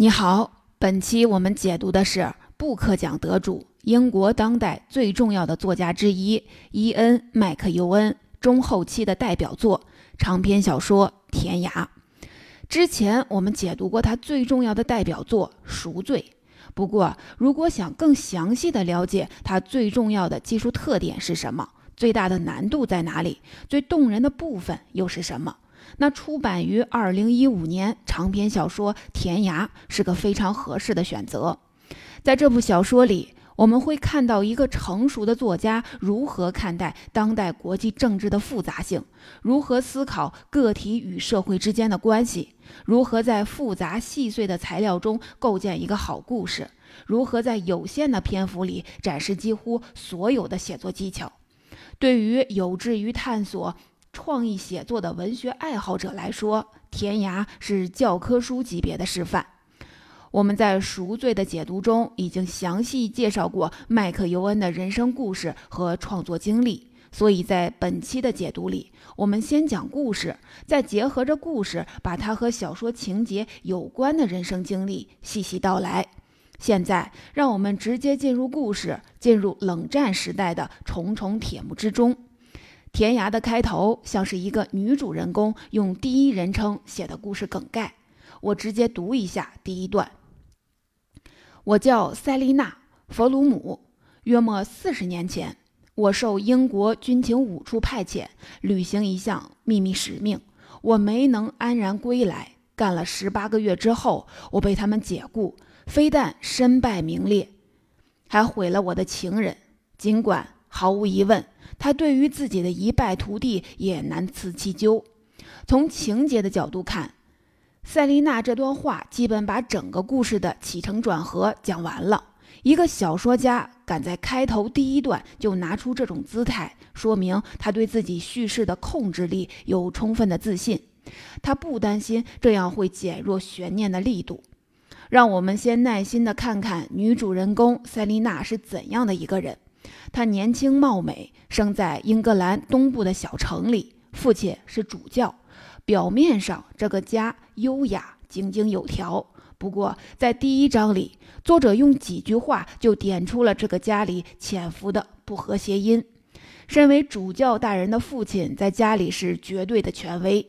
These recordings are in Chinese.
你好，本期我们解读的是布克奖得主、英国当代最重要的作家之一伊恩·麦克尤恩中后期的代表作长篇小说《天涯》。之前我们解读过他最重要的代表作《赎罪》，不过如果想更详细的了解他最重要的技术特点是什么，最大的难度在哪里，最动人的部分又是什么？那出版于二零一五年长篇小说《天涯》是个非常合适的选择。在这部小说里，我们会看到一个成熟的作家如何看待当代国际政治的复杂性，如何思考个体与社会之间的关系，如何在复杂细碎的材料中构建一个好故事，如何在有限的篇幅里展示几乎所有的写作技巧。对于有志于探索。创意写作的文学爱好者来说，《天涯》是教科书级别的示范。我们在《赎罪》的解读中已经详细介绍过麦克尤恩的人生故事和创作经历，所以在本期的解读里，我们先讲故事，再结合着故事，把他和小说情节有关的人生经历细细道来。现在，让我们直接进入故事，进入冷战时代的重重铁幕之中。天涯的开头像是一个女主人公用第一人称写的故事梗概，我直接读一下第一段。我叫塞丽娜·弗鲁姆。约莫四十年前，我受英国军情五处派遣，履行一项秘密使命。我没能安然归来，干了十八个月之后，我被他们解雇，非但身败名裂，还毁了我的情人。尽管毫无疑问。他对于自己的一败涂地也难辞其咎。从情节的角度看，塞琳娜这段话基本把整个故事的起承转合讲完了。一个小说家敢在开头第一段就拿出这种姿态，说明他对自己叙事的控制力有充分的自信。他不担心这样会减弱悬念的力度。让我们先耐心地看看女主人公塞琳娜是怎样的一个人。她年轻貌美，生在英格兰东部的小城里，父亲是主教。表面上这个家优雅、井井有条，不过在第一章里，作者用几句话就点出了这个家里潜伏的不和谐因。身为主教大人的父亲在家里是绝对的权威，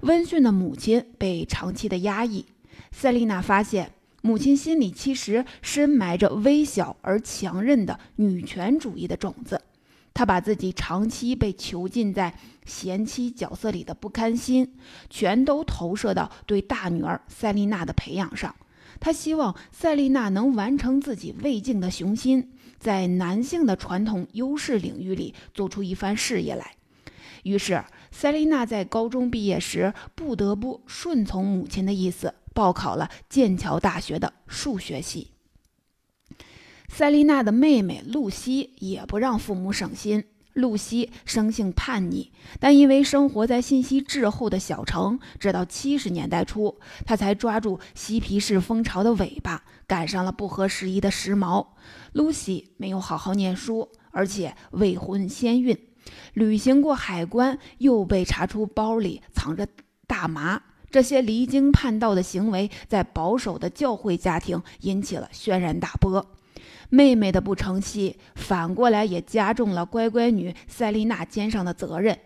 温驯的母亲被长期的压抑。塞丽娜发现。母亲心里其实深埋着微小而强韧的女权主义的种子，她把自己长期被囚禁在贤妻角色里的不甘心，全都投射到对大女儿塞丽娜的培养上。她希望塞丽娜能完成自己未尽的雄心，在男性的传统优势领域里做出一番事业来。于是，塞丽娜在高中毕业时不得不顺从母亲的意思。报考了剑桥大学的数学系。塞丽娜的妹妹露西也不让父母省心。露西生性叛逆，但因为生活在信息滞后的小城，直到七十年代初，她才抓住嬉皮士风潮的尾巴，赶上了不合时宜的时髦。露西没有好好念书，而且未婚先孕，旅行过海关，又被查出包里藏着大麻。这些离经叛道的行为在保守的教会家庭引起了轩然大波。妹妹的不成器，反过来也加重了乖乖女塞丽娜肩上的责任。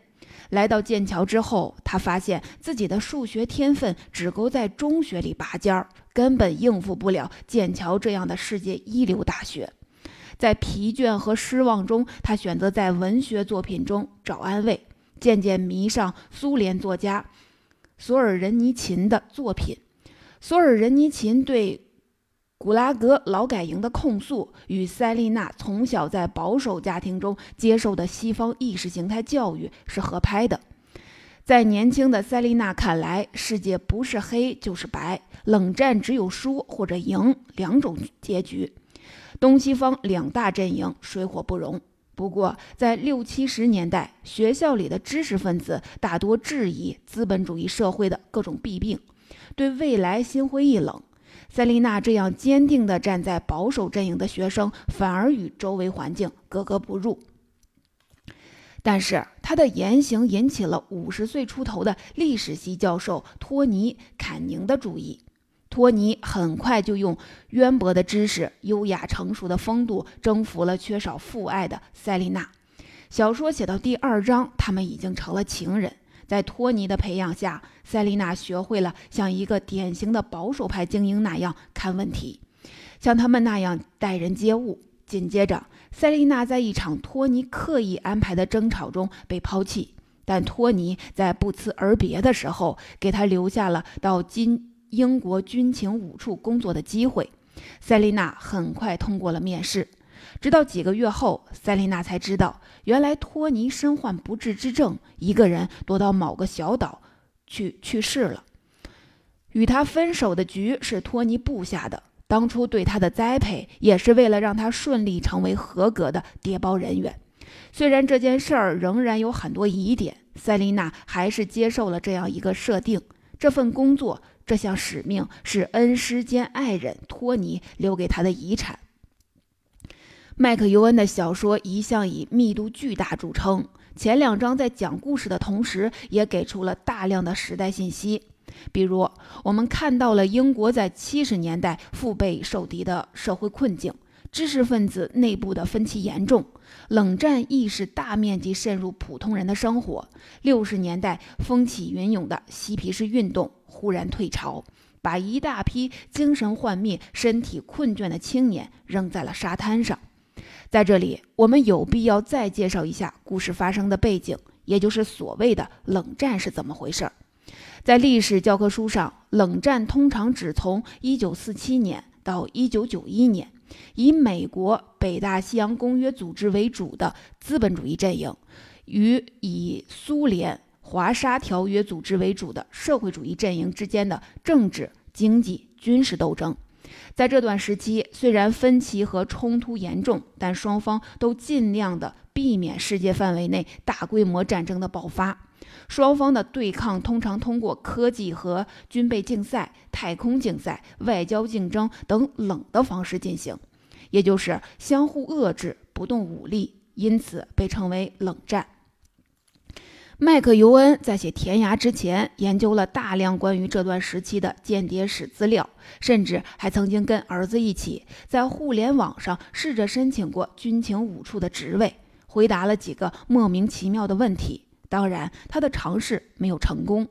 来到剑桥之后，她发现自己的数学天分只够在中学里拔尖儿，根本应付不了剑桥这样的世界一流大学。在疲倦和失望中，她选择在文学作品中找安慰，渐渐迷上苏联作家。索尔仁尼琴的作品，索尔仁尼琴对古拉格劳改营的控诉，与塞丽娜从小在保守家庭中接受的西方意识形态教育是合拍的。在年轻的塞丽娜看来，世界不是黑就是白，冷战只有输或者赢两种结局，东西方两大阵营水火不容。不过，在六七十年代，学校里的知识分子大多质疑资本主义社会的各种弊病，对未来心灰意冷。塞丽娜这样坚定地站在保守阵营的学生，反而与周围环境格格不入。但是，她的言行引起了五十岁出头的历史系教授托尼·坎宁的注意。托尼很快就用渊博的知识、优雅成熟的风度征服了缺少父爱的塞琳娜。小说写到第二章，他们已经成了情人。在托尼的培养下，塞琳娜学会了像一个典型的保守派精英那样看问题，像他们那样待人接物。紧接着，塞琳娜在一场托尼刻意安排的争吵中被抛弃，但托尼在不辞而别的时候，给她留下了到今。英国军情五处工作的机会，塞琳娜很快通过了面试。直到几个月后，塞琳娜才知道，原来托尼身患不治之症，一个人躲到某个小岛去去世了。与他分手的局是托尼布下的，当初对他的栽培也是为了让他顺利成为合格的谍报人员。虽然这件事儿仍然有很多疑点，塞琳娜还是接受了这样一个设定。这份工作。这项使命是恩师兼爱人托尼留给他的遗产。麦克尤恩的小说一向以密度巨大著称，前两章在讲故事的同时，也给出了大量的时代信息。比如，我们看到了英国在七十年代腹背受敌的社会困境，知识分子内部的分歧严重，冷战意识大面积渗入普通人的生活。六十年代风起云涌的嬉皮士运动。忽然退潮，把一大批精神幻灭、身体困倦的青年扔在了沙滩上。在这里，我们有必要再介绍一下故事发生的背景，也就是所谓的冷战是怎么回事儿。在历史教科书上，冷战通常只从1947年到1991年，以美国北大西洋公约组织为主的资本主义阵营，与以苏联。华沙条约组织为主的社会主义阵营之间的政治、经济、军事斗争，在这段时期虽然分歧和冲突严重，但双方都尽量的避免世界范围内大规模战争的爆发。双方的对抗通常通过科技和军备竞赛、太空竞赛、外交竞争等冷的方式进行，也就是相互遏制、不动武力，因此被称为冷战。麦克尤恩在写《天涯》之前，研究了大量关于这段时期的间谍史资料，甚至还曾经跟儿子一起在互联网上试着申请过军情五处的职位，回答了几个莫名其妙的问题。当然，他的尝试没有成功。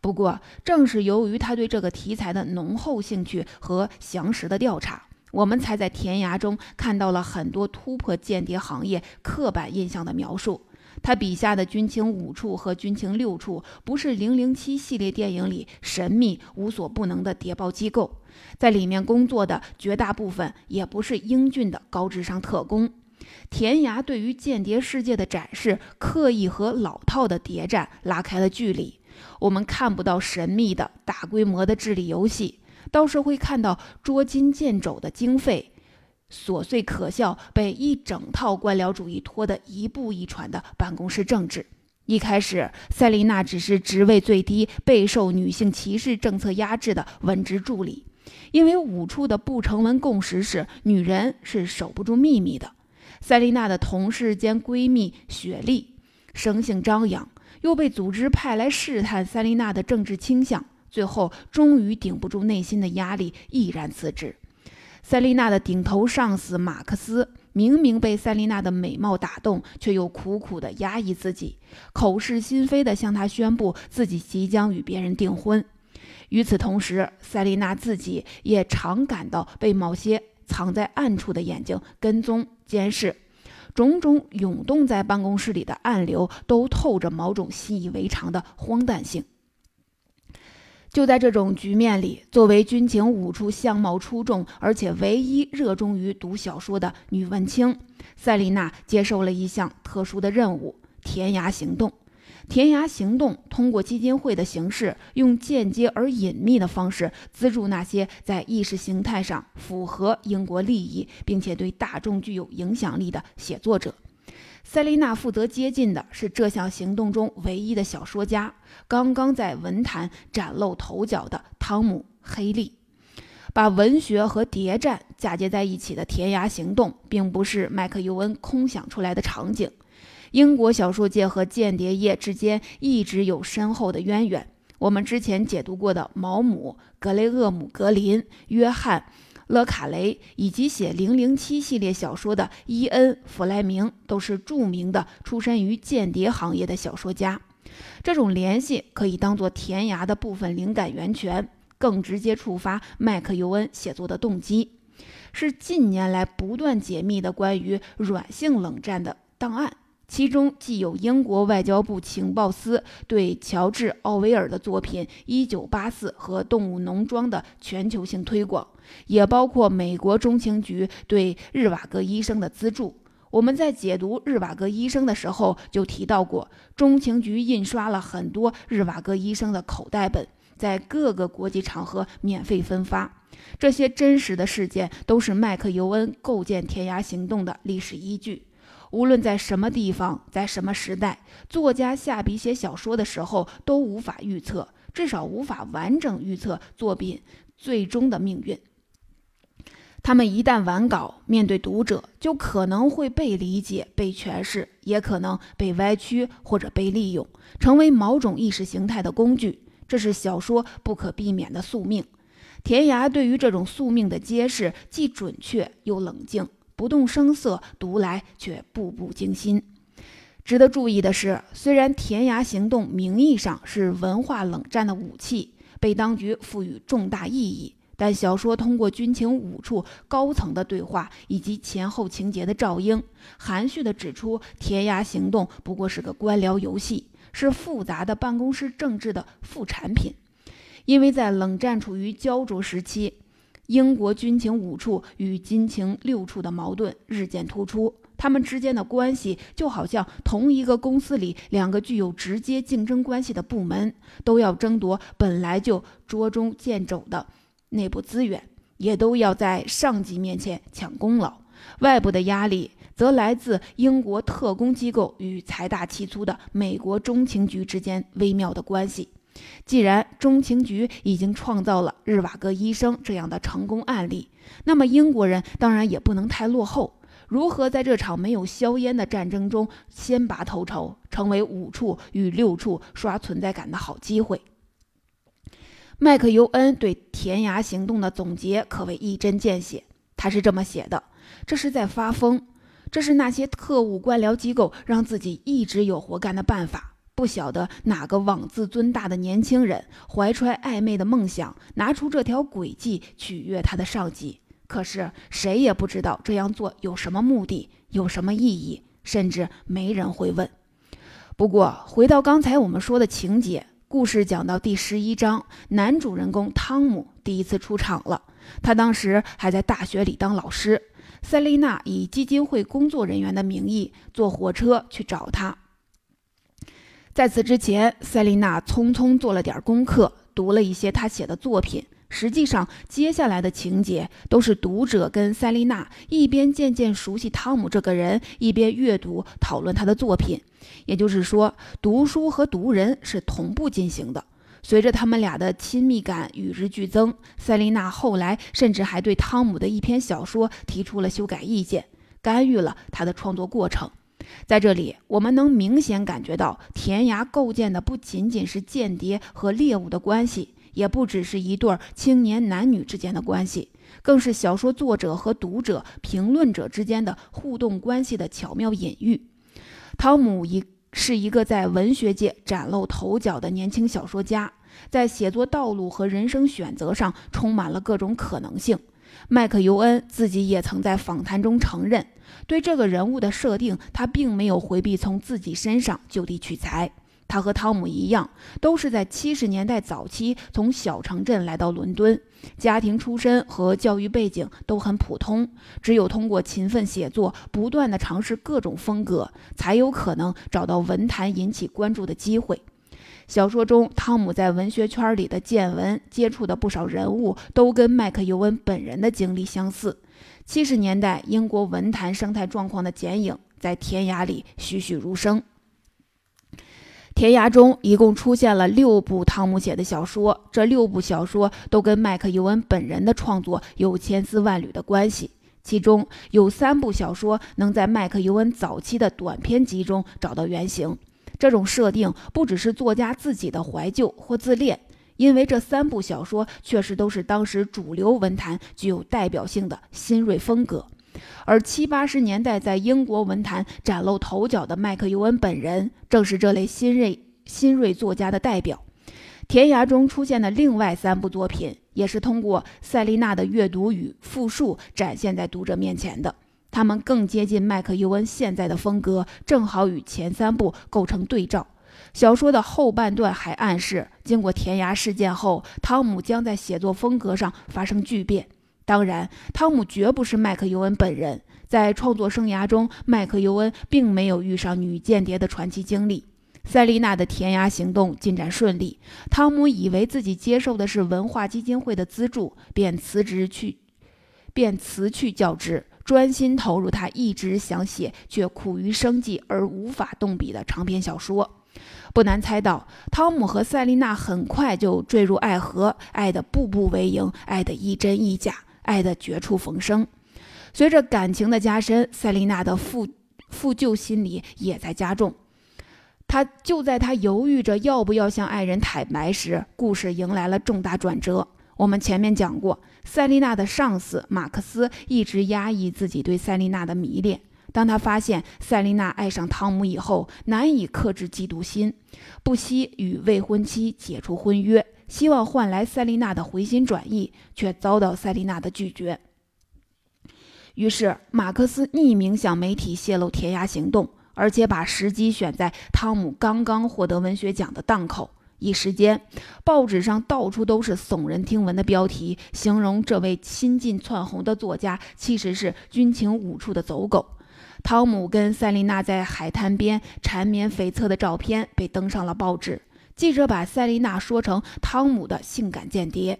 不过，正是由于他对这个题材的浓厚兴趣和详实的调查，我们才在《天涯》中看到了很多突破间谍行业刻板印象的描述。他笔下的军情五处和军情六处，不是《零零七》系列电影里神秘无所不能的谍报机构，在里面工作的绝大部分也不是英俊的高智商特工。田涯对于间谍世界的展示，刻意和老套的谍战拉开了距离。我们看不到神秘的大规模的智力游戏，倒是会看到捉襟见肘的经费。琐碎可笑，被一整套官僚主义拖得一步一喘的办公室政治。一开始，塞琳娜只是职位最低、备受女性歧视政策压制的文职助理，因为五处的不成文共识是女人是守不住秘密的。塞琳娜的同事兼闺蜜雪莉生性张扬，又被组织派来试探塞琳娜的政治倾向，最后终于顶不住内心的压力，毅然辞职。塞琳娜的顶头上司马克思明明被塞琳娜的美貌打动，却又苦苦地压抑自己，口是心非地向她宣布自己即将与别人订婚。与此同时，塞琳娜自己也常感到被某些藏在暗处的眼睛跟踪监视，种种涌动在办公室里的暗流都透着某种习以为常的荒诞性。就在这种局面里，作为军情五处相貌出众而且唯一热衷于读小说的女文青塞琳娜，接受了一项特殊的任务——天涯行动。天涯行动通过基金会的形式，用间接而隐秘的方式资助那些在意识形态上符合英国利益，并且对大众具有影响力的写作者。塞琳娜负责接近的是这项行动中唯一的小说家，刚刚在文坛崭露头角的汤姆·黑利。把文学和谍战嫁接在一起的《天涯行动》，并不是麦克尤恩空想出来的场景。英国小说界和间谍业之间一直有深厚的渊源。我们之前解读过的毛姆、格雷厄姆·格林、约翰。勒卡雷以及写《零零七》系列小说的伊恩·弗莱明都是著名的出身于间谍行业的小说家。这种联系可以当做田涯的部分灵感源泉，更直接触发麦克尤恩写作的动机，是近年来不断解密的关于软性冷战的档案。其中既有英国外交部情报司对乔治·奥威尔的作品《一九八四》和《动物农庄》的全球性推广，也包括美国中情局对日瓦戈医生的资助。我们在解读日瓦戈医生的时候就提到过，中情局印刷了很多日瓦戈医生的口袋本，在各个国际场合免费分发。这些真实的事件都是麦克尤恩构建天涯行动的历史依据。无论在什么地方，在什么时代，作家下笔写小说的时候都无法预测，至少无法完整预测作品最终的命运。他们一旦完稿，面对读者，就可能会被理解、被诠释，也可能被歪曲或者被利用，成为某种意识形态的工具。这是小说不可避免的宿命。田涯对于这种宿命的揭示，既准确又冷静。不动声色，读来却步步惊心。值得注意的是，虽然填鸭行动名义上是文化冷战的武器，被当局赋予重大意义，但小说通过军情五处高层的对话以及前后情节的照应，含蓄地指出，填鸭行动不过是个官僚游戏，是复杂的办公室政治的副产品。因为在冷战处于焦灼时期。英国军情五处与军情六处的矛盾日渐突出，他们之间的关系就好像同一个公司里两个具有直接竞争关系的部门，都要争夺本来就捉襟见肘的内部资源，也都要在上级面前抢功劳。外部的压力则来自英国特工机构与财大气粗的美国中情局之间微妙的关系。既然中情局已经创造了日瓦戈医生这样的成功案例，那么英国人当然也不能太落后。如何在这场没有硝烟的战争中先拔头筹，成为五处与六处刷存在感的好机会？麦克尤恩对填牙行动的总结可谓一针见血。他是这么写的：“这是在发疯，这是那些特务官僚机构让自己一直有活干的办法。”不晓得哪个妄自尊大的年轻人怀揣暧昧的梦想，拿出这条诡计取悦他的上级。可是谁也不知道这样做有什么目的，有什么意义，甚至没人会问。不过，回到刚才我们说的情节，故事讲到第十一章，男主人公汤姆第一次出场了。他当时还在大学里当老师，塞琳娜以基金会工作人员的名义坐火车去找他。在此之前，塞琳娜匆匆做了点功课，读了一些他写的作品。实际上，接下来的情节都是读者跟塞琳娜一边渐渐熟悉汤姆这个人，一边阅读讨论他的作品。也就是说，读书和读人是同步进行的。随着他们俩的亲密感与日俱增，塞琳娜后来甚至还对汤姆的一篇小说提出了修改意见，干预了他的创作过程。在这里，我们能明显感觉到，田涯构建的不仅仅是间谍和猎物的关系，也不只是一对青年男女之间的关系，更是小说作者和读者、评论者之间的互动关系的巧妙隐喻。汤姆一是一个在文学界崭露头角的年轻小说家，在写作道路和人生选择上充满了各种可能性。麦克尤恩自己也曾在访谈中承认。对这个人物的设定，他并没有回避从自己身上就地取材。他和汤姆一样，都是在七十年代早期从小城镇来到伦敦，家庭出身和教育背景都很普通。只有通过勤奋写作，不断的尝试各种风格，才有可能找到文坛引起关注的机会。小说中，汤姆在文学圈里的见闻、接触的不少人物，都跟麦克尤恩本人的经历相似。七十年代英国文坛生态状况的剪影在《天涯》里栩栩如生。《天涯》中一共出现了六部汤姆写的小说，这六部小说都跟麦克尤恩本人的创作有千丝万缕的关系。其中有三部小说能在麦克尤恩早期的短篇集中找到原型。这种设定不只是作家自己的怀旧或自恋，因为这三部小说确实都是当时主流文坛具有代表性的新锐风格。而七八十年代在英国文坛崭露头角的麦克尤恩本人，正是这类新锐新锐作家的代表。田涯中出现的另外三部作品，也是通过塞丽娜的阅读与复述展现在读者面前的。他们更接近麦克尤恩现在的风格，正好与前三部构成对照。小说的后半段还暗示，经过田涯事件后，汤姆将在写作风格上发生巨变。当然，汤姆绝不是麦克尤恩本人。在创作生涯中，麦克尤恩并没有遇上女间谍的传奇经历。塞丽娜的填鸭行动进展顺利，汤姆以为自己接受的是文化基金会的资助，便辞职去，便辞去教职，专心投入他一直想写却苦于生计而无法动笔的长篇小说。不难猜到，汤姆和塞丽娜很快就坠入爱河，爱得步步为营，爱得一真一假。爱的绝处逢生，随着感情的加深，塞琳娜的负负疚心理也在加重。他就在他犹豫着要不要向爱人坦白时，故事迎来了重大转折。我们前面讲过，塞琳娜的上司马克思一直压抑自己对塞琳娜的迷恋。当他发现塞琳娜爱上汤姆以后，难以克制嫉妒心，不惜与未婚妻解除婚约。希望换来塞丽娜的回心转意，却遭到塞丽娜的拒绝。于是，马克思匿名向媒体泄露填鸭行动，而且把时机选在汤姆刚刚获得文学奖的档口。一时间，报纸上到处都是耸人听闻的标题，形容这位新晋窜红的作家其实是军情五处的走狗。汤姆跟塞琳娜在海滩边缠绵悱恻的照片被登上了报纸。记者把塞琳娜说成汤姆的性感间谍，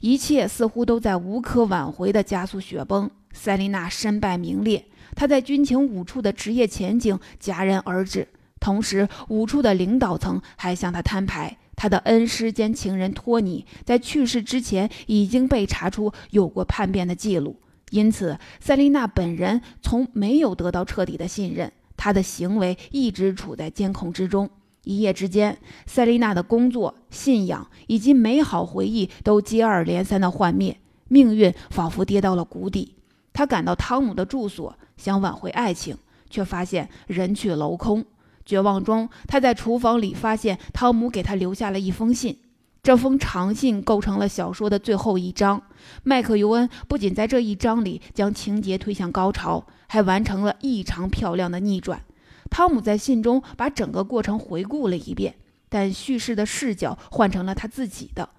一切似乎都在无可挽回的加速雪崩。塞琳娜身败名裂，她在军情五处的职业前景戛然而止。同时，五处的领导层还向他摊牌，他的恩师兼情人托尼在去世之前已经被查出有过叛变的记录。因此，塞琳娜本人从没有得到彻底的信任，她的行为一直处在监控之中。一夜之间，塞琳娜的工作、信仰以及美好回忆都接二连三的幻灭，命运仿佛跌到了谷底。她赶到汤姆的住所，想挽回爱情，却发现人去楼空。绝望中，他在厨房里发现汤姆给他留下了一封信。这封长信构成了小说的最后一章。麦克尤恩不仅在这一章里将情节推向高潮，还完成了异常漂亮的逆转。汤姆在信中把整个过程回顾了一遍，但叙事的视角换成了他自己的。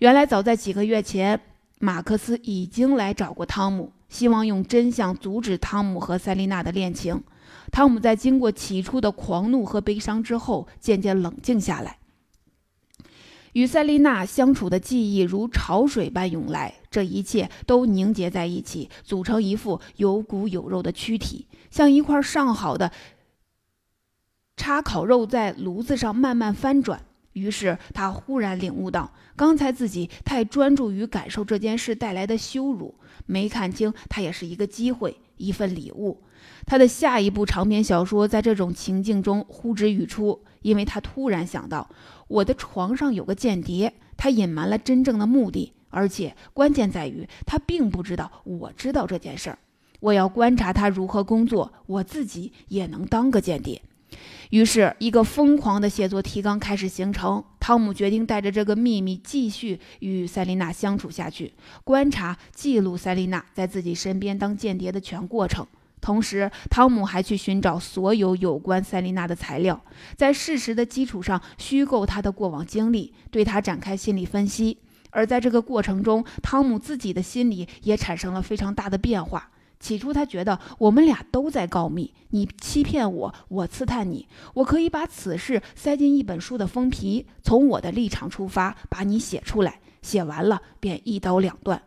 原来，早在几个月前，马克思已经来找过汤姆，希望用真相阻止汤姆和塞丽娜的恋情。汤姆在经过起初的狂怒和悲伤之后，渐渐冷静下来。与塞丽娜相处的记忆如潮水般涌来，这一切都凝结在一起，组成一副有骨有肉的躯体，像一块上好的。叉烤肉在炉子上慢慢翻转，于是他忽然领悟到，刚才自己太专注于感受这件事带来的羞辱，没看清它也是一个机会，一份礼物。他的下一部长篇小说在这种情境中呼之欲出，因为他突然想到，我的床上有个间谍，他隐瞒了真正的目的，而且关键在于他并不知道我知道这件事儿。我要观察他如何工作，我自己也能当个间谍。于是，一个疯狂的写作提纲开始形成。汤姆决定带着这个秘密继续与塞琳娜相处下去，观察、记录塞琳娜在自己身边当间谍的全过程。同时，汤姆还去寻找所有有关塞琳娜的材料，在事实的基础上虚构她的过往经历，对她展开心理分析。而在这个过程中，汤姆自己的心理也产生了非常大的变化。起初，他觉得我们俩都在告密，你欺骗我，我刺探你。我可以把此事塞进一本书的封皮，从我的立场出发，把你写出来。写完了便一刀两断。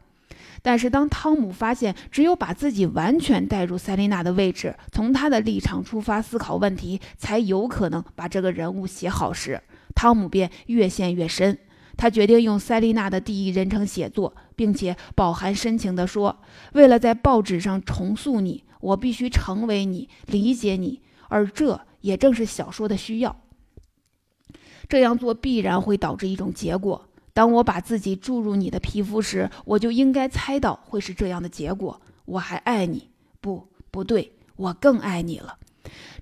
但是，当汤姆发现只有把自己完全带入塞琳娜的位置，从他的立场出发思考问题，才有可能把这个人物写好时，汤姆便越陷越深。他决定用塞丽娜的第一人称写作，并且饱含深情地说：“为了在报纸上重塑你，我必须成为你，理解你，而这也正是小说的需要。”这样做必然会导致一种结果。当我把自己注入你的皮肤时，我就应该猜到会是这样的结果。我还爱你，不，不对，我更爱你了。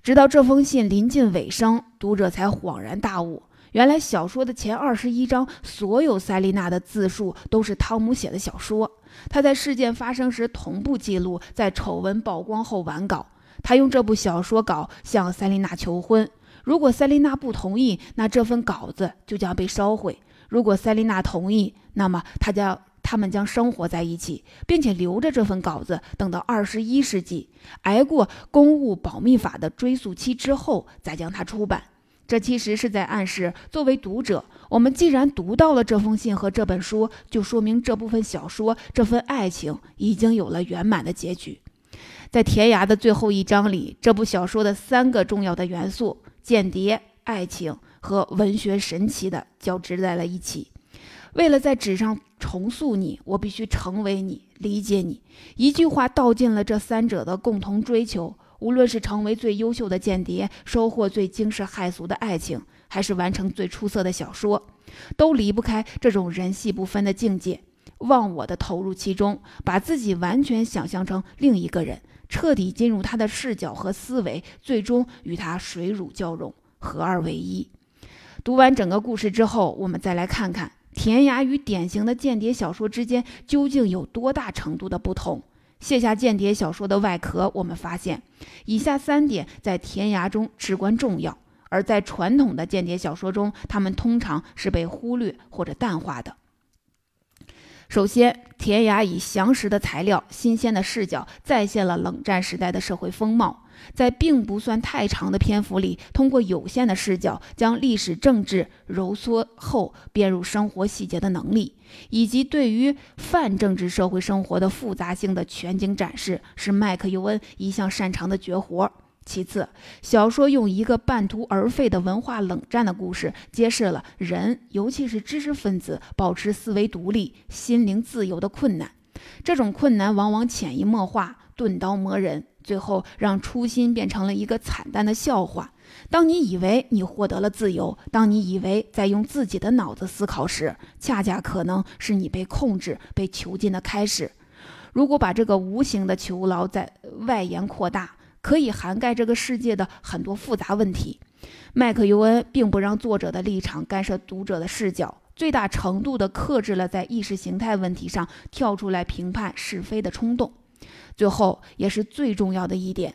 直到这封信临近尾声，读者才恍然大悟。原来小说的前二十一章，所有塞琳娜的自述都是汤姆写的小说。他在事件发生时同步记录，在丑闻曝光后完稿。他用这部小说稿向塞琳娜求婚。如果塞琳娜不同意，那这份稿子就将被烧毁；如果塞琳娜同意，那么他将他们将生活在一起，并且留着这份稿子，等到二十一世纪挨过公务保密法的追溯期之后，再将它出版。这其实是在暗示，作为读者，我们既然读到了这封信和这本书，就说明这部分小说、这份爱情已经有了圆满的结局。在《天涯》的最后一章里，这部小说的三个重要的元素——间谍、爱情和文学神奇的交织在了一起。为了在纸上重塑你，我必须成为你，理解你。一句话道尽了这三者的共同追求。无论是成为最优秀的间谍，收获最惊世骇俗的爱情，还是完成最出色的小说，都离不开这种人戏不分的境界。忘我的投入其中，把自己完全想象成另一个人，彻底进入他的视角和思维，最终与他水乳交融，合二为一。读完整个故事之后，我们再来看看《田涯》与典型的间谍小说之间究竟有多大程度的不同。卸下间谍小说的外壳，我们发现以下三点在《天涯》中至关重要，而在传统的间谍小说中，它们通常是被忽略或者淡化的。首先，田涯以详实的材料、新鲜的视角，再现了冷战时代的社会风貌。在并不算太长的篇幅里，通过有限的视角，将历史政治揉缩后编入生活细节的能力，以及对于泛政治社会生活的复杂性的全景展示，是麦克尤恩一向擅长的绝活。其次，小说用一个半途而废的文化冷战的故事，揭示了人，尤其是知识分子，保持思维独立、心灵自由的困难。这种困难往往潜移默化，钝刀磨人。最后让初心变成了一个惨淡的笑话。当你以为你获得了自由，当你以为在用自己的脑子思考时，恰恰可能是你被控制、被囚禁的开始。如果把这个无形的囚牢在外延扩大，可以涵盖这个世界的很多复杂问题。麦克尤恩并不让作者的立场干涉读者的视角，最大程度地克制了在意识形态问题上跳出来评判是非的冲动。最后也是最重要的一点，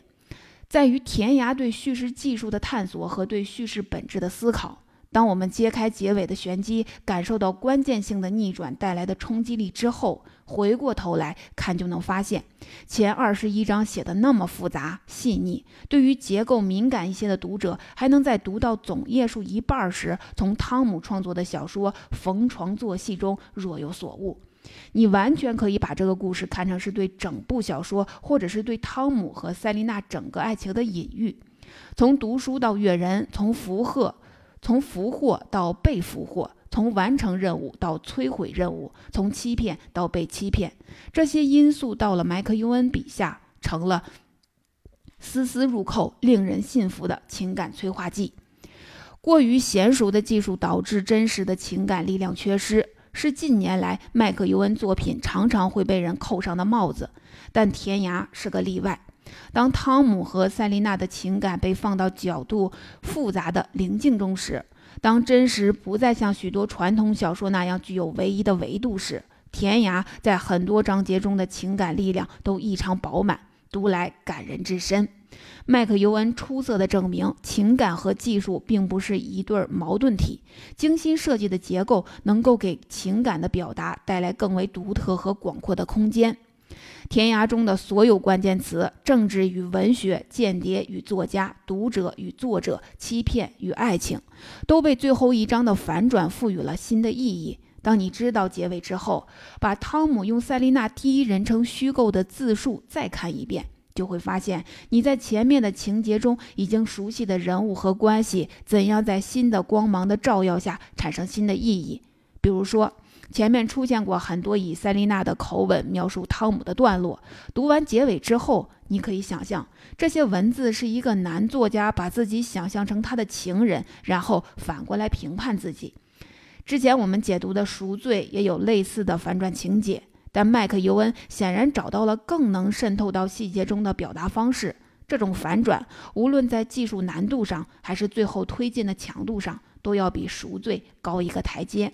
在于田涯对叙事技术的探索和对叙事本质的思考。当我们揭开结尾的玄机，感受到关键性的逆转带来的冲击力之后，回过头来看，就能发现前二十一章写的那么复杂细腻。对于结构敏感一些的读者，还能在读到总页数一半时，从汤姆创作的小说《逢床作戏》中若有所悟。你完全可以把这个故事看成是对整部小说，或者是对汤姆和塞琳娜整个爱情的隐喻。从读书到阅人，从俘获，从俘获到被俘获，从完成任务到摧毁任务，从欺骗到被欺骗，这些因素到了麦克尤恩笔下，成了丝丝入扣、令人信服的情感催化剂。过于娴熟的技术导致真实的情感力量缺失。是近年来麦克尤恩作品常常会被人扣上的帽子，但《天涯》是个例外。当汤姆和塞琳娜的情感被放到角度复杂的棱镜中时，当真实不再像许多传统小说那样具有唯一的维度时，《天涯》在很多章节中的情感力量都异常饱满，读来感人至深。麦克尤恩出色地证明，情感和技术并不是一对矛盾体。精心设计的结构能够给情感的表达带来更为独特和广阔的空间。天涯中的所有关键词——政治与文学、间谍与作家、读者与作者、欺骗与爱情——都被最后一章的反转赋予了新的意义。当你知道结尾之后，把汤姆用塞琳娜第一人称虚构的自述再看一遍。就会发现，你在前面的情节中已经熟悉的人物和关系，怎样在新的光芒的照耀下产生新的意义。比如说，前面出现过很多以塞琳娜的口吻描述汤姆的段落。读完结尾之后，你可以想象，这些文字是一个男作家把自己想象成他的情人，然后反过来评判自己。之前我们解读的《赎罪》也有类似的反转情节，但麦克尤恩显然找到了更能渗透到细节中的表达方式。这种反转，无论在技术难度上，还是最后推进的强度上，都要比《赎罪》高一个台阶。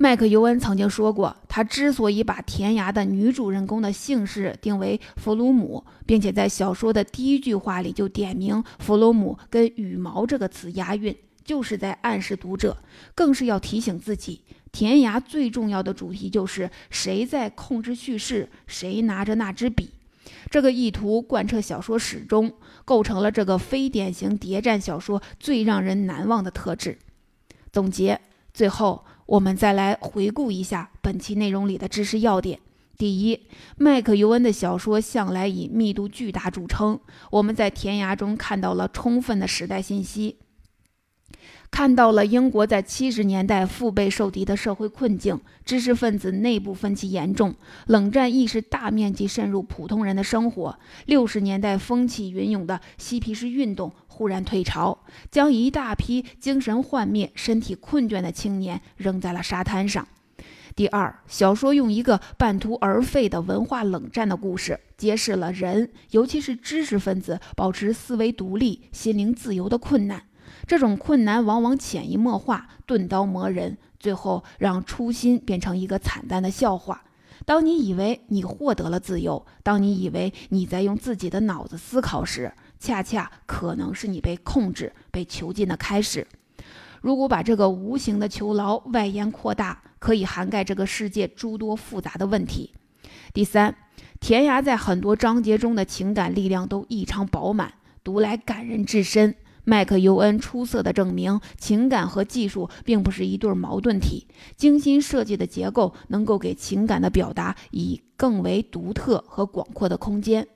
麦克尤恩曾经说过，他之所以把天涯的女主人公的姓氏定为弗鲁姆，并且在小说的第一句话里就点明弗鲁姆跟羽毛这个词押韵，就是在暗示读者，更是要提醒自己，田涯最重要的主题就是谁在控制叙事，谁拿着那支笔。这个意图贯彻小说始终，构成了这个非典型谍战小说最让人难忘的特质。总结，最后。我们再来回顾一下本期内容里的知识要点。第一，麦克尤恩的小说向来以密度巨大著称，我们在《天涯》中看到了充分的时代信息。看到了英国在七十年代腹背受敌的社会困境，知识分子内部分歧严重，冷战意识大面积渗入普通人的生活。六十年代风起云涌的嬉皮士运动忽然退潮，将一大批精神幻灭、身体困倦的青年扔在了沙滩上。第二，小说用一个半途而废的文化冷战的故事，揭示了人，尤其是知识分子保持思维独立、心灵自由的困难。这种困难往往潜移默化，钝刀磨人，最后让初心变成一个惨淡的笑话。当你以为你获得了自由，当你以为你在用自己的脑子思考时，恰恰可能是你被控制、被囚禁的开始。如果把这个无形的囚牢外延扩大，可以涵盖这个世界诸多复杂的问题。第三，田涯在很多章节中的情感力量都异常饱满，读来感人至深。麦克尤恩出色的证明，情感和技术并不是一对矛盾体。精心设计的结构能够给情感的表达以更为独特和广阔的空间。